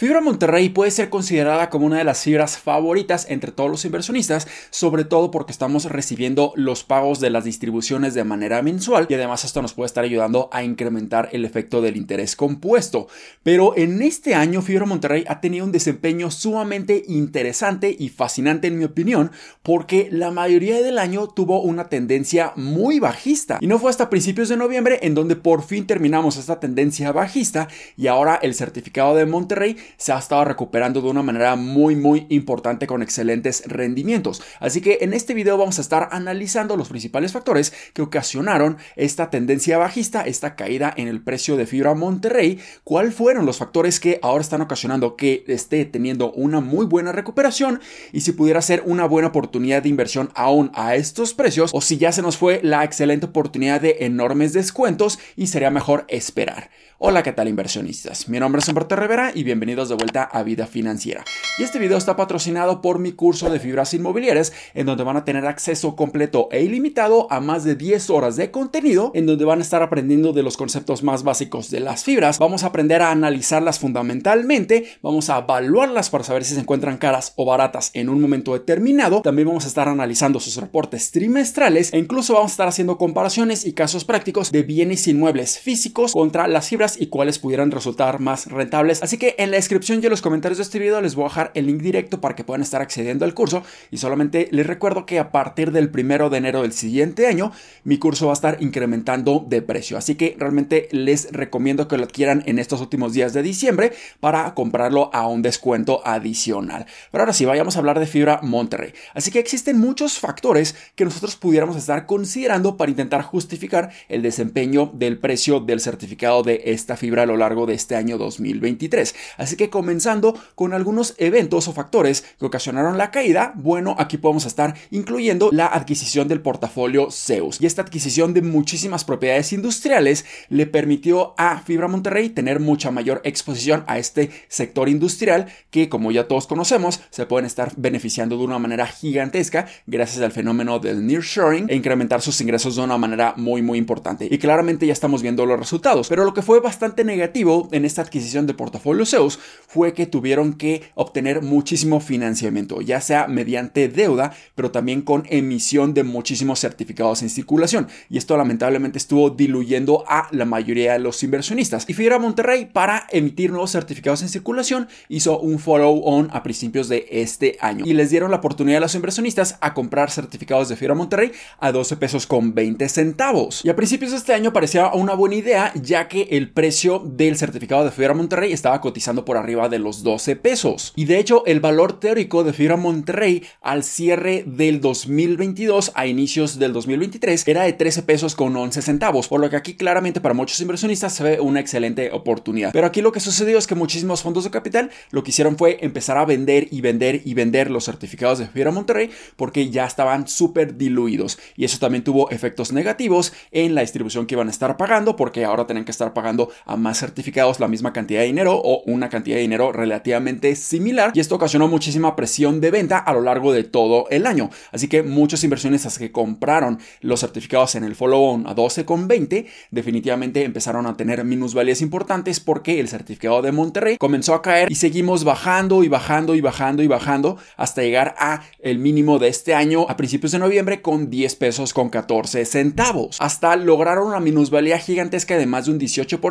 Fibra Monterrey puede ser considerada como una de las fibras favoritas entre todos los inversionistas, sobre todo porque estamos recibiendo los pagos de las distribuciones de manera mensual y además esto nos puede estar ayudando a incrementar el efecto del interés compuesto. Pero en este año Fibra Monterrey ha tenido un desempeño sumamente interesante y fascinante en mi opinión porque la mayoría del año tuvo una tendencia muy bajista y no fue hasta principios de noviembre en donde por fin terminamos esta tendencia bajista y ahora el certificado de Monterrey se ha estado recuperando de una manera muy muy importante con excelentes rendimientos. Así que en este video vamos a estar analizando los principales factores que ocasionaron esta tendencia bajista, esta caída en el precio de fibra Monterrey, cuáles fueron los factores que ahora están ocasionando que esté teniendo una muy buena recuperación y si pudiera ser una buena oportunidad de inversión aún a estos precios o si ya se nos fue la excelente oportunidad de enormes descuentos y sería mejor esperar. Hola, ¿qué tal inversionistas? Mi nombre es Humberto Rivera y bienvenidos de vuelta a Vida Financiera. Y este video está patrocinado por mi curso de fibras inmobiliarias, en donde van a tener acceso completo e ilimitado a más de 10 horas de contenido, en donde van a estar aprendiendo de los conceptos más básicos de las fibras. Vamos a aprender a analizarlas fundamentalmente, vamos a evaluarlas para saber si se encuentran caras o baratas en un momento determinado. También vamos a estar analizando sus reportes trimestrales e incluso vamos a estar haciendo comparaciones y casos prácticos de bienes inmuebles físicos contra las fibras y cuáles pudieran resultar más rentables. Así que en la descripción y en los comentarios de este video les voy a dejar el link directo para que puedan estar accediendo al curso y solamente les recuerdo que a partir del primero de enero del siguiente año mi curso va a estar incrementando de precio. Así que realmente les recomiendo que lo adquieran en estos últimos días de diciembre para comprarlo a un descuento adicional. Pero ahora sí, vayamos a hablar de fibra Monterrey. Así que existen muchos factores que nosotros pudiéramos estar considerando para intentar justificar el desempeño del precio del certificado de esta fibra a lo largo de este año 2023. Así que comenzando con algunos eventos o factores que ocasionaron la caída, bueno, aquí podemos estar incluyendo la adquisición del portafolio Zeus. Y esta adquisición de muchísimas propiedades industriales le permitió a Fibra Monterrey tener mucha mayor exposición a este sector industrial que, como ya todos conocemos, se pueden estar beneficiando de una manera gigantesca gracias al fenómeno del nearshoring e incrementar sus ingresos de una manera muy muy importante. Y claramente ya estamos viendo los resultados, pero lo que fue bastante negativo en esta adquisición de portafolio Zeus fue que tuvieron que obtener muchísimo financiamiento, ya sea mediante deuda, pero también con emisión de muchísimos certificados en circulación. Y esto lamentablemente estuvo diluyendo a la mayoría de los inversionistas. Y Fibra Monterrey, para emitir nuevos certificados en circulación, hizo un follow-on a principios de este año. Y les dieron la oportunidad a los inversionistas a comprar certificados de Fibra Monterrey a 12 pesos con 20 centavos. Y a principios de este año parecía una buena idea, ya que el precio del certificado de Fibra Monterrey estaba cotizando por arriba de los 12 pesos. Y de hecho, el valor teórico de Fibra Monterrey al cierre del 2022 a inicios del 2023 era de 13 pesos con 11 centavos, por lo que aquí claramente para muchos inversionistas se ve una excelente oportunidad. Pero aquí lo que sucedió es que muchísimos fondos de capital lo que hicieron fue empezar a vender y vender y vender los certificados de Fibra Monterrey porque ya estaban súper diluidos. Y eso también tuvo efectos negativos en la distribución que iban a estar pagando porque ahora tienen que estar pagando a más certificados la misma cantidad de dinero o una cantidad de dinero relativamente similar y esto ocasionó muchísima presión de venta a lo largo de todo el año. Así que muchos inversionistas que compraron los certificados en el follow-on a 12,20 definitivamente empezaron a tener minusvalías importantes porque el certificado de Monterrey comenzó a caer y seguimos bajando y bajando y bajando y bajando hasta llegar a el mínimo de este año a principios de noviembre con 10 pesos con 14 centavos. Hasta lograron una minusvalía gigantesca de más de un 18%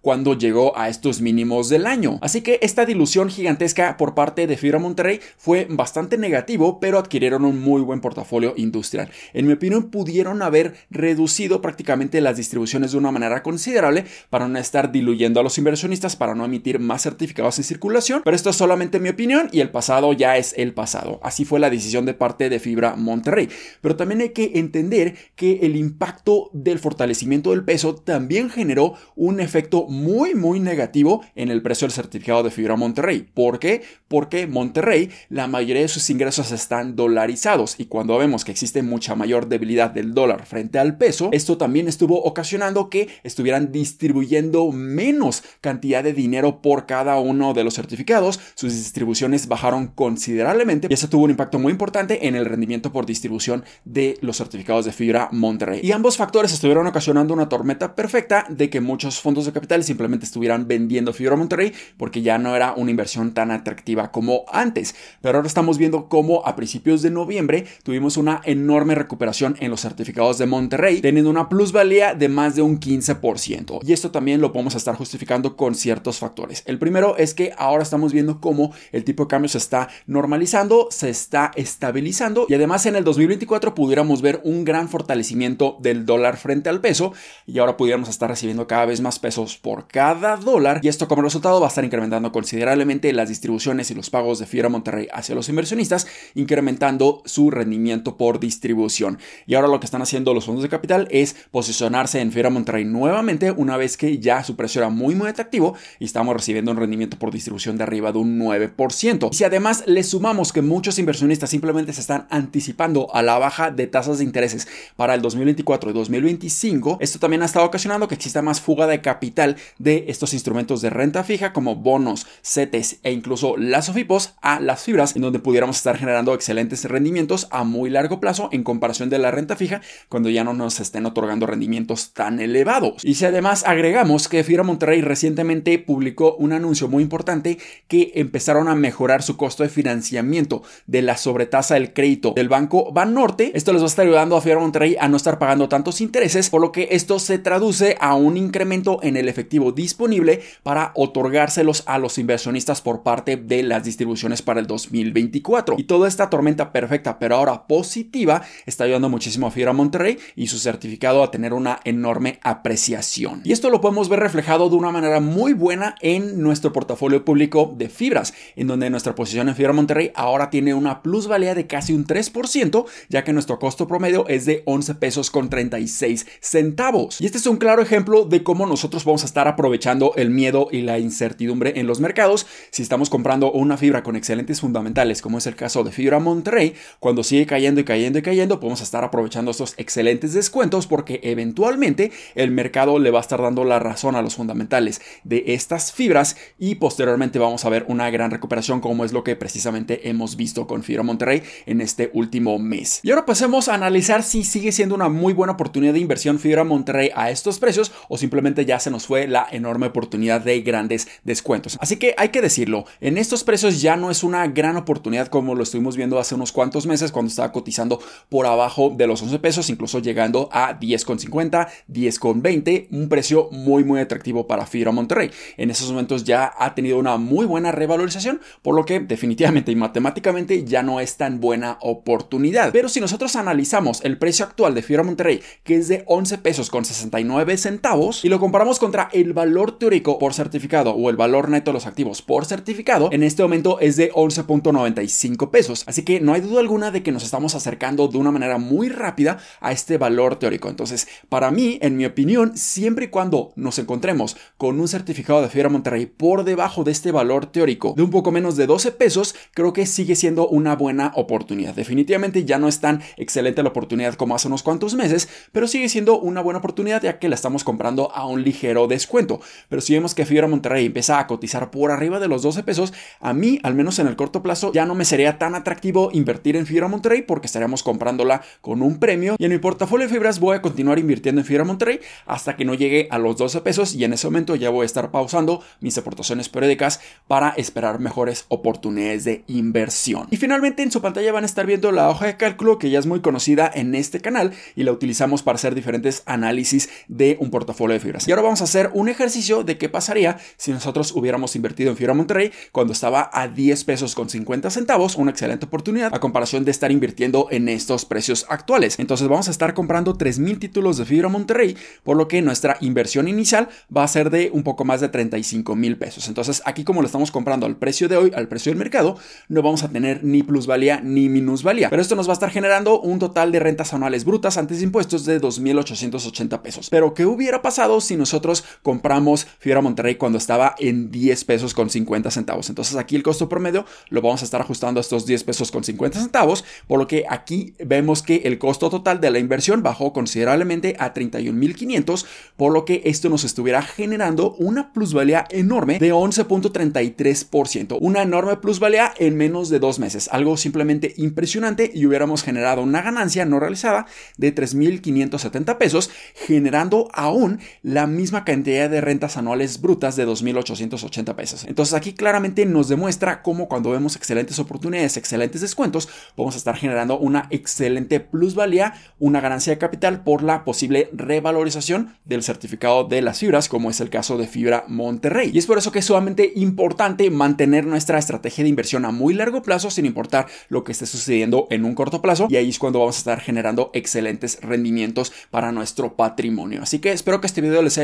cuando llegó a estos mínimos del año. Así que esta dilución gigantesca por parte de Fibra Monterrey fue bastante negativo, pero adquirieron un muy buen portafolio industrial. En mi opinión, pudieron haber reducido prácticamente las distribuciones de una manera considerable para no estar diluyendo a los inversionistas, para no emitir más certificados en circulación, pero esto es solamente mi opinión y el pasado ya es el pasado. Así fue la decisión de parte de Fibra Monterrey. Pero también hay que entender que el impacto del fortalecimiento del peso también generó un efecto muy muy negativo en el precio del certificado de fibra Monterrey. ¿Por qué? Porque Monterrey la mayoría de sus ingresos están dolarizados y cuando vemos que existe mucha mayor debilidad del dólar frente al peso, esto también estuvo ocasionando que estuvieran distribuyendo menos cantidad de dinero por cada uno de los certificados, sus distribuciones bajaron considerablemente y eso tuvo un impacto muy importante en el rendimiento por distribución de los certificados de fibra Monterrey. Y ambos factores estuvieron ocasionando una tormenta perfecta de que muchos fondos de capital simplemente estuvieran vendiendo Fibra Monterrey porque ya no era una inversión tan atractiva como antes. Pero ahora estamos viendo cómo a principios de noviembre tuvimos una enorme recuperación en los certificados de Monterrey, teniendo una plusvalía de más de un 15%. Y esto también lo podemos estar justificando con ciertos factores. El primero es que ahora estamos viendo cómo el tipo de cambio se está normalizando, se está estabilizando y además en el 2024 pudiéramos ver un gran fortalecimiento del dólar frente al peso y ahora pudiéramos estar recibiendo cada vez más pesos por cada dólar y esto como resultado va a estar incrementando considerablemente las distribuciones y los pagos de Fibra Monterrey hacia los inversionistas, incrementando su rendimiento por distribución. Y ahora lo que están haciendo los fondos de capital es posicionarse en Fibra Monterrey nuevamente una vez que ya su precio era muy muy atractivo y estamos recibiendo un rendimiento por distribución de arriba de un 9%. Y si además le sumamos que muchos inversionistas simplemente se están anticipando a la baja de tasas de intereses para el 2024 y 2025, esto también ha estado ocasionando que exista más fuga de capital de estos instrumentos de renta fija como bonos, CETES e incluso las OFIPOS a las fibras, en donde pudiéramos estar generando excelentes rendimientos a muy largo plazo en comparación de la renta fija cuando ya no nos estén otorgando rendimientos tan elevados. Y si además agregamos que Fibra Monterrey recientemente publicó un anuncio muy importante que empezaron a mejorar su costo de financiamiento de la sobretasa del crédito del banco Banorte, esto les va a estar ayudando a Fibra Monterrey a no estar pagando tantos intereses, por lo que esto se traduce a un incremento en el efectivo disponible para otorgárselos a los inversionistas por parte de las distribuciones para el 2024. Y toda esta tormenta perfecta, pero ahora positiva, está ayudando muchísimo a Fibra Monterrey y su certificado a tener una enorme apreciación. Y esto lo podemos ver reflejado de una manera muy buena en nuestro portafolio público de fibras, en donde nuestra posición en Fibra Monterrey ahora tiene una plusvalía de casi un 3%, ya que nuestro costo promedio es de 11 pesos con 36 centavos. Y este es un claro ejemplo de cómo nosotros vamos a estar aprovechando el miedo y la incertidumbre en los mercados si estamos comprando una fibra con excelentes fundamentales, como es el caso de Fibra Monterrey, cuando sigue cayendo y cayendo y cayendo, podemos estar aprovechando estos excelentes descuentos porque eventualmente el mercado le va a estar dando la razón a los fundamentales de estas fibras y posteriormente vamos a ver una gran recuperación como es lo que precisamente hemos visto con Fibra Monterrey en este último mes. Y ahora pasemos a analizar si sigue siendo una muy buena oportunidad de inversión Fibra Monterrey a estos precios o simplemente ya se nos fue la enorme oportunidad de grandes descuentos. Así que hay que decirlo, en estos precios ya no es una gran oportunidad como lo estuvimos viendo hace unos cuantos meses cuando estaba cotizando por abajo de los 11 pesos, incluso llegando a 10,50, 10,20, un precio muy muy atractivo para Fibra Monterrey. En esos momentos ya ha tenido una muy buena revalorización, por lo que definitivamente y matemáticamente ya no es tan buena oportunidad. Pero si nosotros analizamos el precio actual de Fibra Monterrey, que es de 11 pesos con 69 centavos, y lo comparamos contra el valor teórico por certificado o el valor neto de los activos por certificado, en este momento es de 11.95 pesos. Así que no hay duda alguna de que nos estamos acercando de una manera muy rápida a este valor teórico. Entonces, para mí, en mi opinión, siempre y cuando nos encontremos con un certificado de Fibra Monterrey por debajo de este valor teórico de un poco menos de 12 pesos, creo que sigue siendo una buena oportunidad. Definitivamente ya no es tan excelente la oportunidad como hace unos cuantos meses, pero sigue siendo una buena oportunidad ya que la estamos comprando a un ligero descuento. Pero si vemos que Fibra Monterrey empieza a cotizar por arriba de los 12 pesos, a mí, al menos en el corto plazo, ya no me sería tan atractivo invertir en Fibra Monterrey porque estaríamos comprándola con un premio y en mi portafolio de fibras voy a continuar invirtiendo en Fibra Monterrey hasta que no llegue a los 12 pesos y en ese momento ya voy a estar pausando mis aportaciones periódicas para esperar mejores oportunidades de inversión. Y finalmente en su pantalla van a estar viendo la hoja de cálculo que ya es muy conocida en este canal y la utilizamos para hacer diferentes análisis de un portafolio de fibras. Ahora vamos a hacer un ejercicio de qué pasaría si nosotros hubiéramos invertido en Fibra Monterrey cuando estaba a 10 pesos con 50 centavos, una excelente oportunidad a comparación de estar invirtiendo en estos precios actuales. Entonces vamos a estar comprando 3000 títulos de Fibra Monterrey, por lo que nuestra inversión inicial va a ser de un poco más de 35 mil pesos. Entonces aquí como lo estamos comprando al precio de hoy, al precio del mercado, no vamos a tener ni plusvalía ni minusvalía. Pero esto nos va a estar generando un total de rentas anuales brutas antes de impuestos de 2.880 pesos. Pero ¿qué hubiera pasado si nosotros compramos Fibra Monterrey cuando estaba en 10 pesos con 50 centavos? Entonces aquí el costo promedio lo vamos a estar ajustando a estos 10 pesos con 50 centavos, por lo que aquí vemos que el costo total de la inversión bajó considerablemente a 31.500, por lo que esto nos estuviera generando una plusvalía enorme de 11.33%, una enorme plusvalía en menos de dos meses, algo simplemente impresionante y hubiéramos generado una ganancia no realizada de 3.570 pesos, generando aún la misma cantidad de rentas anuales brutas de 2.880 pesos. Entonces aquí claramente nos demuestra cómo cuando vemos excelentes oportunidades, excelentes descuentos, vamos a estar generando una excelente plusvalía, una ganancia de capital por la posible revalorización del certificado de las fibras, como es el caso de Fibra Monterrey. Y es por eso que es sumamente importante mantener nuestra estrategia de inversión a muy largo plazo sin importar lo que esté sucediendo en un corto plazo y ahí es cuando vamos a estar generando excelentes rendimientos para nuestro patrimonio. Así que espero que este video les haya